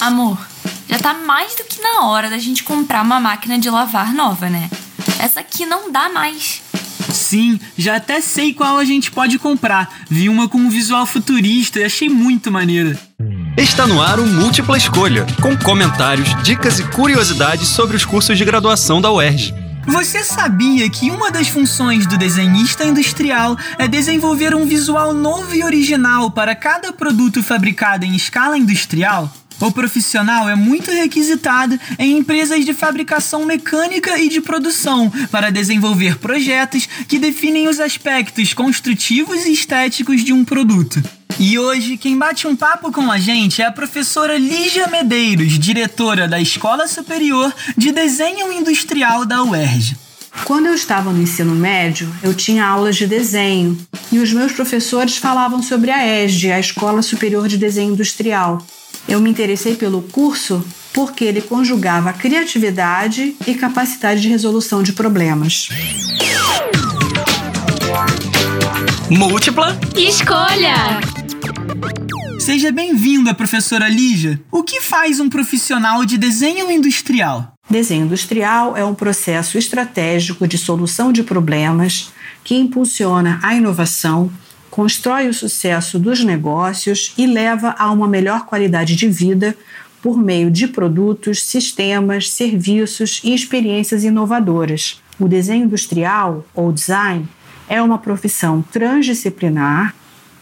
Amor, já tá mais do que na hora da gente comprar uma máquina de lavar nova, né? Essa aqui não dá mais. Sim, já até sei qual a gente pode comprar. Vi uma com um visual futurista e achei muito maneira. Está no ar o Múltipla Escolha, com comentários, dicas e curiosidades sobre os cursos de graduação da UERJ. Você sabia que uma das funções do desenhista industrial é desenvolver um visual novo e original para cada produto fabricado em escala industrial? O profissional é muito requisitado em empresas de fabricação mecânica e de produção para desenvolver projetos que definem os aspectos construtivos e estéticos de um produto. E hoje, quem bate um papo com a gente é a professora Lígia Medeiros, diretora da Escola Superior de Desenho Industrial da UERJ. Quando eu estava no ensino médio, eu tinha aulas de desenho e os meus professores falavam sobre a ESD, a Escola Superior de Desenho Industrial. Eu me interessei pelo curso porque ele conjugava criatividade e capacidade de resolução de problemas. Múltipla Escolha! Seja bem-vinda, professora Lígia. O que faz um profissional de desenho industrial? Desenho industrial é um processo estratégico de solução de problemas que impulsiona a inovação constrói o sucesso dos negócios e leva a uma melhor qualidade de vida por meio de produtos, sistemas, serviços e experiências inovadoras. O desenho industrial, ou design, é uma profissão transdisciplinar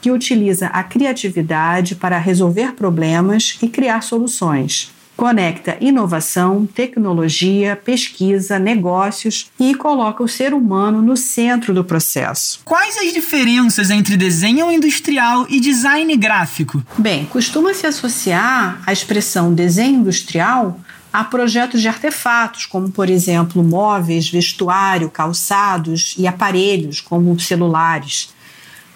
que utiliza a criatividade para resolver problemas e criar soluções conecta inovação, tecnologia, pesquisa, negócios e coloca o ser humano no centro do processo. Quais as diferenças entre desenho industrial e design gráfico? Bem, costuma-se associar a expressão desenho industrial a projetos de artefatos, como, por exemplo, móveis, vestuário, calçados e aparelhos, como celulares.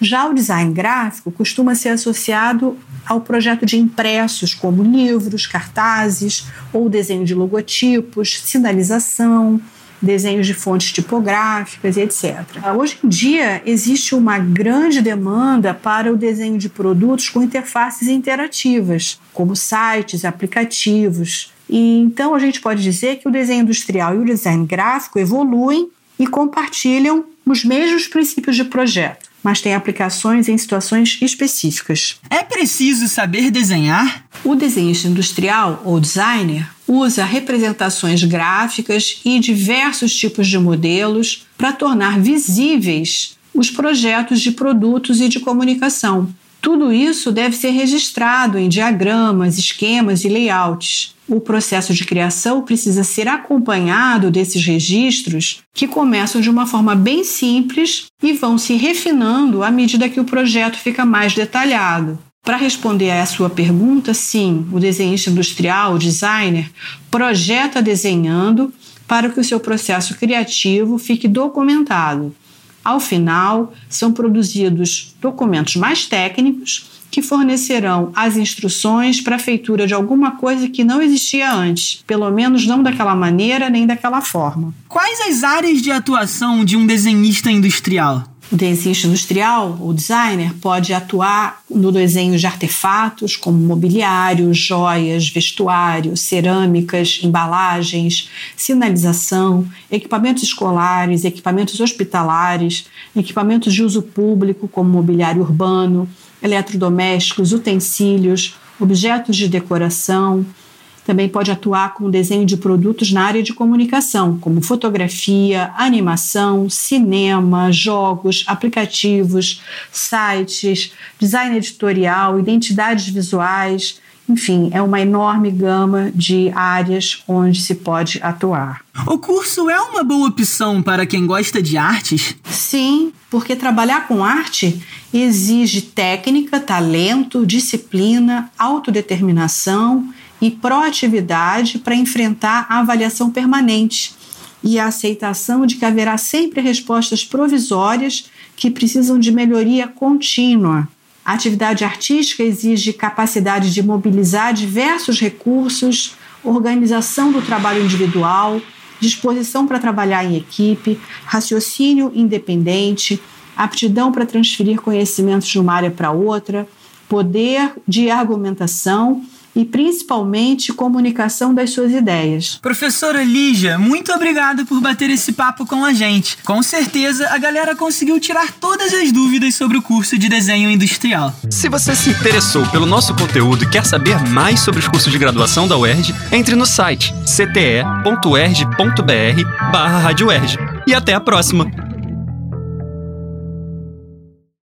Já o design gráfico costuma ser associado ao projeto de impressos, como livros, cartazes ou desenho de logotipos, sinalização, desenhos de fontes tipográficas e etc. Hoje em dia, existe uma grande demanda para o desenho de produtos com interfaces interativas, como sites, aplicativos. E então a gente pode dizer que o desenho industrial e o design gráfico evoluem e compartilham os mesmos princípios de projeto mas tem aplicações em situações específicas. É preciso saber desenhar? O desenhista industrial ou designer usa representações gráficas e diversos tipos de modelos para tornar visíveis os projetos de produtos e de comunicação. Tudo isso deve ser registrado em diagramas, esquemas e layouts. O processo de criação precisa ser acompanhado desses registros que começam de uma forma bem simples e vão se refinando à medida que o projeto fica mais detalhado. Para responder a sua pergunta, sim, o desenhista industrial, o designer, projeta desenhando para que o seu processo criativo fique documentado. Ao final, são produzidos documentos mais técnicos que fornecerão as instruções para a feitura de alguma coisa que não existia antes, pelo menos não daquela maneira nem daquela forma. Quais as áreas de atuação de um desenhista industrial? O desenhista industrial, o designer, pode atuar no desenho de artefatos como mobiliário, joias, vestuário, cerâmicas, embalagens, sinalização, equipamentos escolares, equipamentos hospitalares, equipamentos de uso público como mobiliário urbano, eletrodomésticos, utensílios, objetos de decoração, também pode atuar com o desenho de produtos na área de comunicação, como fotografia, animação, cinema, jogos, aplicativos, sites, design editorial, identidades visuais. Enfim, é uma enorme gama de áreas onde se pode atuar. O curso é uma boa opção para quem gosta de artes? Sim, porque trabalhar com arte exige técnica, talento, disciplina, autodeterminação e proatividade para enfrentar a avaliação permanente e a aceitação de que haverá sempre respostas provisórias que precisam de melhoria contínua. A atividade artística exige capacidade de mobilizar diversos recursos, organização do trabalho individual, disposição para trabalhar em equipe, raciocínio independente, aptidão para transferir conhecimentos de uma área para outra, poder de argumentação e principalmente comunicação das suas ideias. Professora Lígia, muito obrigado por bater esse papo com a gente. Com certeza a galera conseguiu tirar todas as dúvidas sobre o curso de desenho industrial. Se você se interessou pelo nosso conteúdo e quer saber mais sobre os cursos de graduação da UERJ, entre no site cte.erj.br/barra E até a próxima!